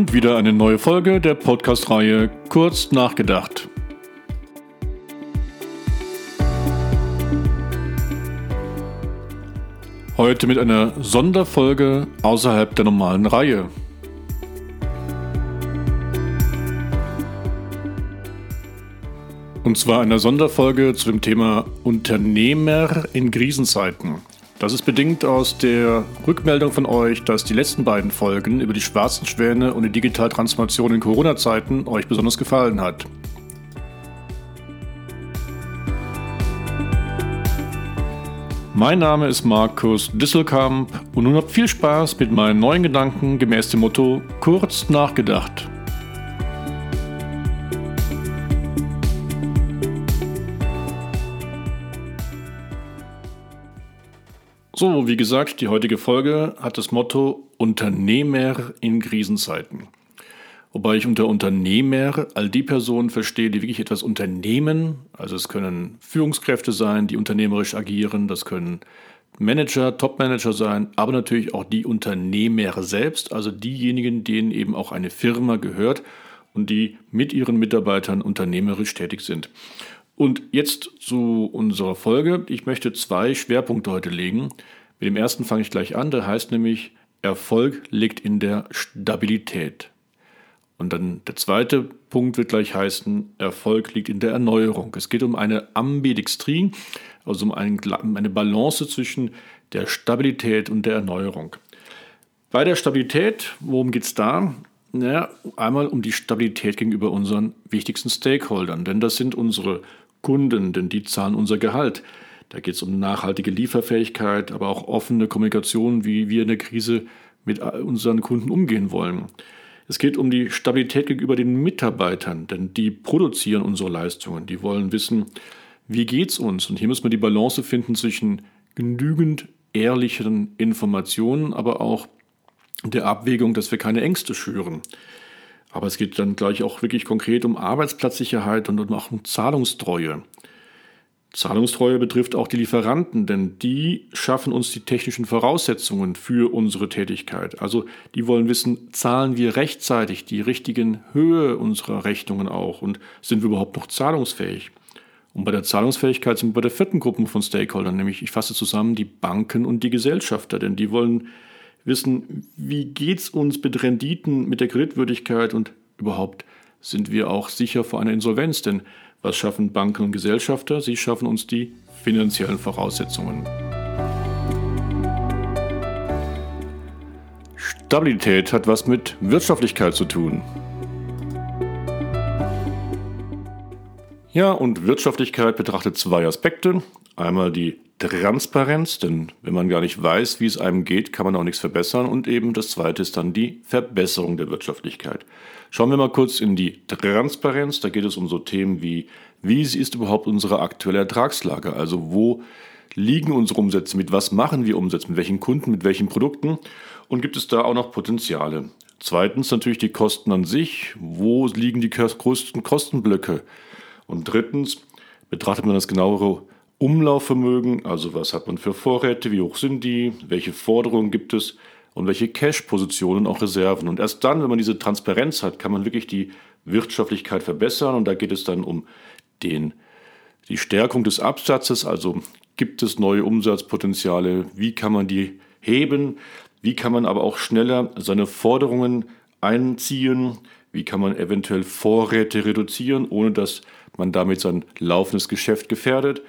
Und wieder eine neue Folge der Podcast-Reihe Kurz nachgedacht. Heute mit einer Sonderfolge außerhalb der normalen Reihe. Und zwar eine Sonderfolge zu dem Thema Unternehmer in Krisenzeiten. Das ist bedingt aus der Rückmeldung von euch, dass die letzten beiden Folgen über die schwarzen Schwäne und die Digitaltransformation in Corona-Zeiten euch besonders gefallen hat. Mein Name ist Markus Disselkamp und nun habt viel Spaß mit meinen neuen Gedanken gemäß dem Motto Kurz nachgedacht. So, wie gesagt, die heutige Folge hat das Motto Unternehmer in Krisenzeiten. Wobei ich unter Unternehmer all die Personen verstehe, die wirklich etwas unternehmen. Also es können Führungskräfte sein, die unternehmerisch agieren, das können Manager, Topmanager sein, aber natürlich auch die Unternehmer selbst, also diejenigen, denen eben auch eine Firma gehört und die mit ihren Mitarbeitern unternehmerisch tätig sind. Und jetzt zu unserer Folge. Ich möchte zwei Schwerpunkte heute legen. Mit dem ersten fange ich gleich an. Der heißt nämlich, Erfolg liegt in der Stabilität. Und dann der zweite Punkt wird gleich heißen, Erfolg liegt in der Erneuerung. Es geht um eine Ambidextrie, also um eine Balance zwischen der Stabilität und der Erneuerung. Bei der Stabilität, worum geht es da? Naja, einmal um die Stabilität gegenüber unseren wichtigsten Stakeholdern, denn das sind unsere Kunden, denn die zahlen unser Gehalt. Da geht es um nachhaltige Lieferfähigkeit, aber auch offene Kommunikation, wie wir in der Krise mit unseren Kunden umgehen wollen. Es geht um die Stabilität gegenüber den Mitarbeitern, denn die produzieren unsere Leistungen. Die wollen wissen, wie geht es uns? Und hier müssen wir die Balance finden zwischen genügend ehrlichen Informationen, aber auch der Abwägung, dass wir keine Ängste schüren. Aber es geht dann gleich auch wirklich konkret um Arbeitsplatzsicherheit und auch um Zahlungstreue. Zahlungstreue betrifft auch die Lieferanten, denn die schaffen uns die technischen Voraussetzungen für unsere Tätigkeit. Also die wollen wissen, zahlen wir rechtzeitig die richtigen Höhe unserer Rechnungen auch und sind wir überhaupt noch zahlungsfähig? Und bei der Zahlungsfähigkeit sind wir bei der vierten Gruppe von Stakeholdern, nämlich ich fasse zusammen die Banken und die Gesellschafter, denn die wollen wissen, wie geht es uns mit Renditen, mit der Kreditwürdigkeit und überhaupt sind wir auch sicher vor einer Insolvenz, denn was schaffen Banken und Gesellschafter? Sie schaffen uns die finanziellen Voraussetzungen. Stabilität hat was mit Wirtschaftlichkeit zu tun. Ja, und Wirtschaftlichkeit betrachtet zwei Aspekte. Einmal die Transparenz, denn wenn man gar nicht weiß, wie es einem geht, kann man auch nichts verbessern. Und eben das zweite ist dann die Verbesserung der Wirtschaftlichkeit. Schauen wir mal kurz in die Transparenz. Da geht es um so Themen wie, wie ist überhaupt unsere aktuelle Ertragslage? Also wo liegen unsere Umsätze, mit was machen wir Umsätze, mit welchen Kunden, mit welchen Produkten und gibt es da auch noch Potenziale? Zweitens natürlich die Kosten an sich. Wo liegen die größten Kostenblöcke? Und drittens betrachtet man das genauere Umlaufvermögen, also was hat man für Vorräte, wie hoch sind die, welche Forderungen gibt es und welche Cash-Positionen, auch Reserven. Und erst dann, wenn man diese Transparenz hat, kann man wirklich die Wirtschaftlichkeit verbessern. Und da geht es dann um den, die Stärkung des Absatzes, also gibt es neue Umsatzpotenziale, wie kann man die heben, wie kann man aber auch schneller seine Forderungen einziehen, wie kann man eventuell Vorräte reduzieren, ohne dass man damit sein laufendes Geschäft gefährdet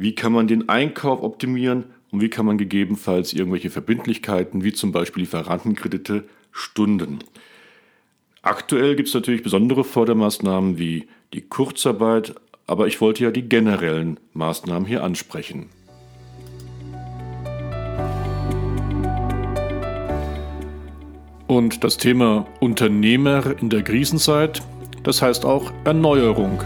wie kann man den Einkauf optimieren und wie kann man gegebenenfalls irgendwelche Verbindlichkeiten wie zum Beispiel Lieferantenkredite stunden. Aktuell gibt es natürlich besondere Fördermaßnahmen wie die Kurzarbeit, aber ich wollte ja die generellen Maßnahmen hier ansprechen. Und das Thema Unternehmer in der Krisenzeit, das heißt auch Erneuerung.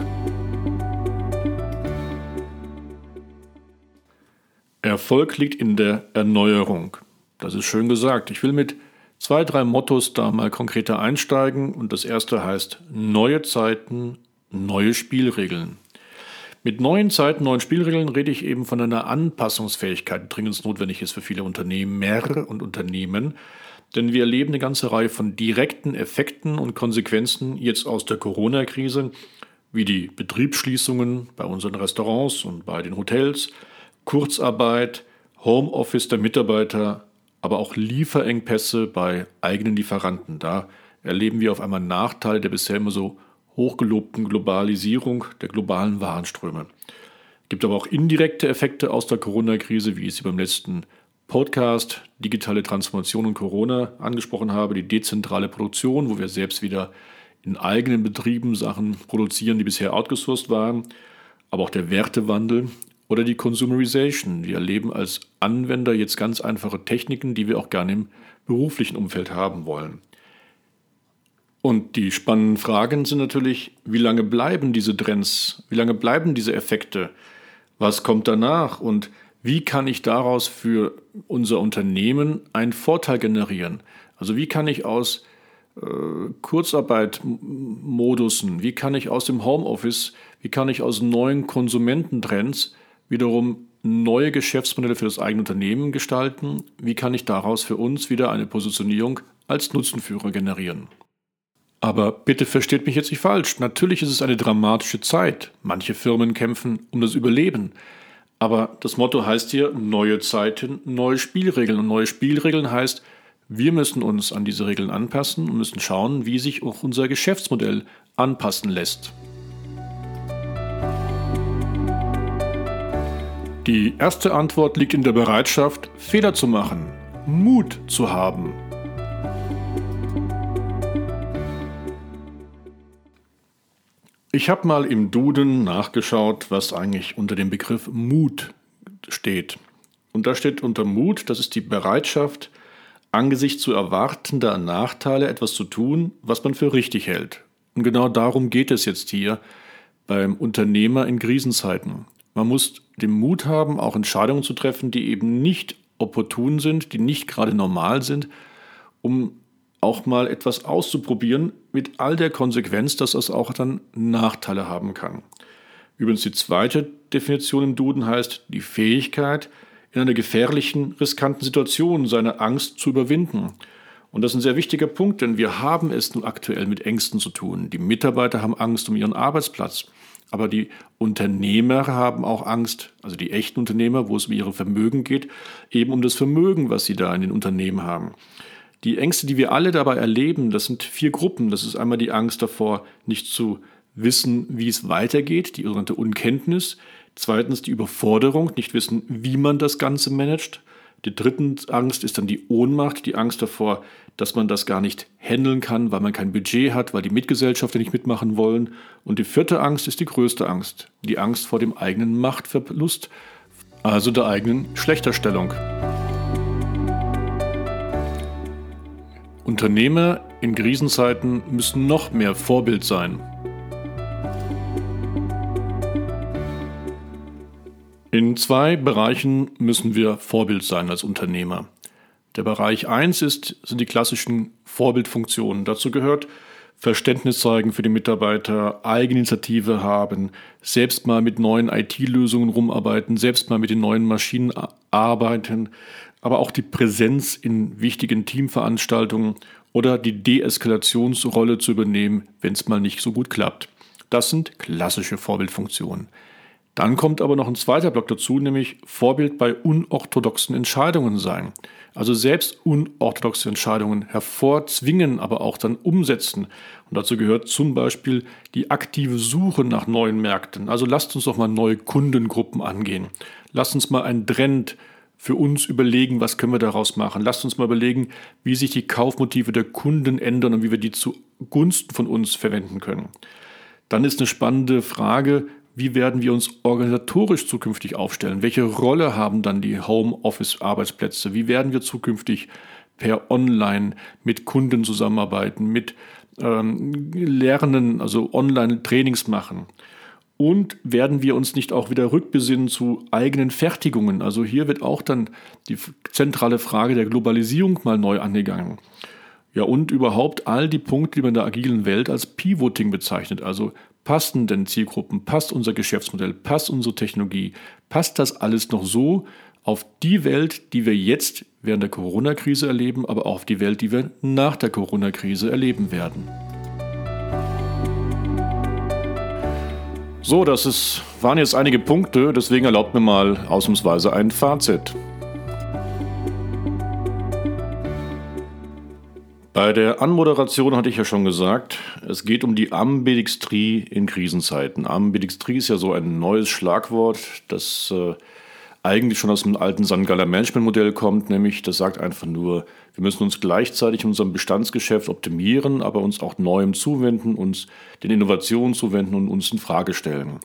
Erfolg liegt in der Erneuerung. Das ist schön gesagt. Ich will mit zwei, drei Mottos da mal konkreter einsteigen. Und das erste heißt neue Zeiten, neue Spielregeln. Mit neuen Zeiten, neuen Spielregeln rede ich eben von einer Anpassungsfähigkeit, die dringend notwendig ist für viele Unternehmer und Unternehmen. denn wir erleben eine ganze Reihe von direkten Effekten und Konsequenzen jetzt aus der Corona-Krise, wie die Betriebsschließungen bei unseren Restaurants und bei den Hotels, Kurzarbeit, Homeoffice der Mitarbeiter, aber auch Lieferengpässe bei eigenen Lieferanten. Da erleben wir auf einmal Nachteile der bisher immer so hochgelobten Globalisierung der globalen Warenströme. Es gibt aber auch indirekte Effekte aus der Corona-Krise, wie ich sie beim letzten Podcast Digitale Transformation und Corona angesprochen habe, die dezentrale Produktion, wo wir selbst wieder in eigenen Betrieben Sachen produzieren, die bisher outgesourced waren, aber auch der Wertewandel oder die Consumerization. Wir erleben als Anwender jetzt ganz einfache Techniken, die wir auch gerne im beruflichen Umfeld haben wollen. Und die spannenden Fragen sind natürlich, wie lange bleiben diese Trends? Wie lange bleiben diese Effekte? Was kommt danach? Und wie kann ich daraus für unser Unternehmen einen Vorteil generieren? Also wie kann ich aus äh, Kurzarbeitmodusen, wie kann ich aus dem Homeoffice, wie kann ich aus neuen Konsumententrends wiederum neue Geschäftsmodelle für das eigene Unternehmen gestalten? Wie kann ich daraus für uns wieder eine Positionierung als Nutzenführer generieren? Aber bitte versteht mich jetzt nicht falsch. Natürlich ist es eine dramatische Zeit. Manche Firmen kämpfen um das Überleben. Aber das Motto heißt hier neue Zeiten, neue Spielregeln. Und neue Spielregeln heißt, wir müssen uns an diese Regeln anpassen und müssen schauen, wie sich auch unser Geschäftsmodell anpassen lässt. Die erste Antwort liegt in der Bereitschaft, Fehler zu machen, Mut zu haben. Ich habe mal im Duden nachgeschaut, was eigentlich unter dem Begriff Mut steht. Und da steht unter Mut, das ist die Bereitschaft, angesichts zu erwartender Nachteile etwas zu tun, was man für richtig hält. Und genau darum geht es jetzt hier beim Unternehmer in Krisenzeiten. Man muss den Mut haben, auch Entscheidungen zu treffen, die eben nicht opportun sind, die nicht gerade normal sind, um auch mal etwas auszuprobieren, mit all der Konsequenz, dass das auch dann Nachteile haben kann. Übrigens die zweite Definition im Duden heißt die Fähigkeit, in einer gefährlichen, riskanten Situation seine Angst zu überwinden. Und das ist ein sehr wichtiger Punkt, denn wir haben es nun aktuell mit Ängsten zu tun. Die Mitarbeiter haben Angst um ihren Arbeitsplatz. Aber die Unternehmer haben auch Angst, also die echten Unternehmer, wo es um ihre Vermögen geht, eben um das Vermögen, was sie da in den Unternehmen haben. Die Ängste, die wir alle dabei erleben, das sind vier Gruppen. Das ist einmal die Angst davor, nicht zu wissen, wie es weitergeht, die sogenannte Unkenntnis. Zweitens die Überforderung, nicht wissen, wie man das Ganze managt. Die dritte Angst ist dann die Ohnmacht, die Angst davor, dass man das gar nicht handeln kann, weil man kein Budget hat, weil die Mitgesellschafter nicht mitmachen wollen. Und die vierte Angst ist die größte Angst, die Angst vor dem eigenen Machtverlust, also der eigenen Schlechterstellung. Unternehmer in Krisenzeiten müssen noch mehr Vorbild sein. In zwei Bereichen müssen wir Vorbild sein als Unternehmer. Der Bereich 1 ist, sind die klassischen Vorbildfunktionen. Dazu gehört Verständnis zeigen für die Mitarbeiter, Eigeninitiative haben, selbst mal mit neuen IT-Lösungen rumarbeiten, selbst mal mit den neuen Maschinen arbeiten, aber auch die Präsenz in wichtigen Teamveranstaltungen oder die Deeskalationsrolle zu übernehmen, wenn es mal nicht so gut klappt. Das sind klassische Vorbildfunktionen. Dann kommt aber noch ein zweiter Block dazu, nämlich Vorbild bei unorthodoxen Entscheidungen sein. Also selbst unorthodoxe Entscheidungen hervorzwingen, aber auch dann umsetzen. Und dazu gehört zum Beispiel die aktive Suche nach neuen Märkten. Also lasst uns doch mal neue Kundengruppen angehen. Lasst uns mal einen Trend für uns überlegen, was können wir daraus machen. Lasst uns mal überlegen, wie sich die Kaufmotive der Kunden ändern und wie wir die zugunsten von uns verwenden können. Dann ist eine spannende Frage, wie werden wir uns organisatorisch zukünftig aufstellen? Welche Rolle haben dann die Homeoffice-Arbeitsplätze? Wie werden wir zukünftig per Online mit Kunden zusammenarbeiten, mit ähm, Lernen, also Online-Trainings machen? Und werden wir uns nicht auch wieder rückbesinnen zu eigenen Fertigungen? Also hier wird auch dann die zentrale Frage der Globalisierung mal neu angegangen. Ja, und überhaupt all die Punkte, die man in der agilen Welt als Pivoting bezeichnet, also passen denn Zielgruppen, passt unser Geschäftsmodell, passt unsere Technologie, passt das alles noch so auf die Welt, die wir jetzt während der Corona-Krise erleben, aber auch auf die Welt, die wir nach der Corona-Krise erleben werden. So, das ist, waren jetzt einige Punkte, deswegen erlaubt mir mal ausnahmsweise ein Fazit. Bei der Anmoderation hatte ich ja schon gesagt, es geht um die Ambidextrie in Krisenzeiten. Ambidextrie ist ja so ein neues Schlagwort, das äh, eigentlich schon aus dem alten St. Galler Management-Modell kommt, nämlich das sagt einfach nur, wir müssen uns gleichzeitig in unserem Bestandsgeschäft optimieren, aber uns auch Neuem zuwenden, uns den Innovationen zuwenden und uns in Frage stellen.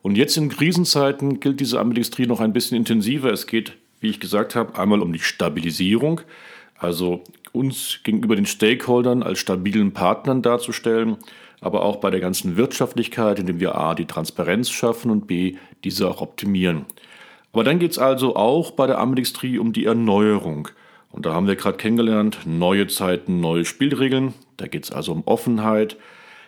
Und jetzt in Krisenzeiten gilt diese Ambidextrie noch ein bisschen intensiver. Es geht, wie ich gesagt habe, einmal um die Stabilisierung, also uns gegenüber den Stakeholdern als stabilen Partnern darzustellen, aber auch bei der ganzen Wirtschaftlichkeit, indem wir a. die Transparenz schaffen und b. diese auch optimieren. Aber dann geht es also auch bei der Ambidextrie um die Erneuerung. Und da haben wir gerade kennengelernt, neue Zeiten, neue Spielregeln. Da geht es also um Offenheit.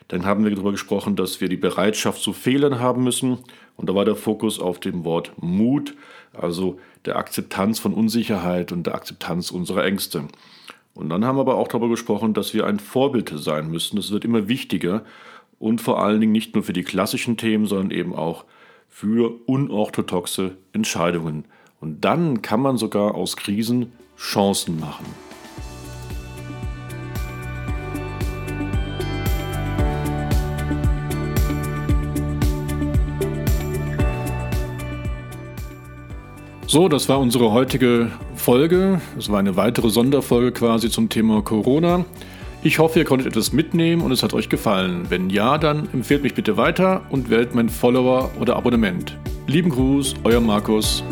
Dann haben wir darüber gesprochen, dass wir die Bereitschaft zu Fehlern haben müssen. Und da war der Fokus auf dem Wort Mut, also der Akzeptanz von Unsicherheit und der Akzeptanz unserer Ängste. Und dann haben wir aber auch darüber gesprochen, dass wir ein Vorbild sein müssen. Das wird immer wichtiger und vor allen Dingen nicht nur für die klassischen Themen, sondern eben auch für unorthodoxe Entscheidungen. Und dann kann man sogar aus Krisen Chancen machen. So, das war unsere heutige Folge. Es war eine weitere Sonderfolge quasi zum Thema Corona. Ich hoffe, ihr konntet etwas mitnehmen und es hat euch gefallen. Wenn ja, dann empfehlt mich bitte weiter und wählt mein Follower oder Abonnement. Lieben Gruß, euer Markus.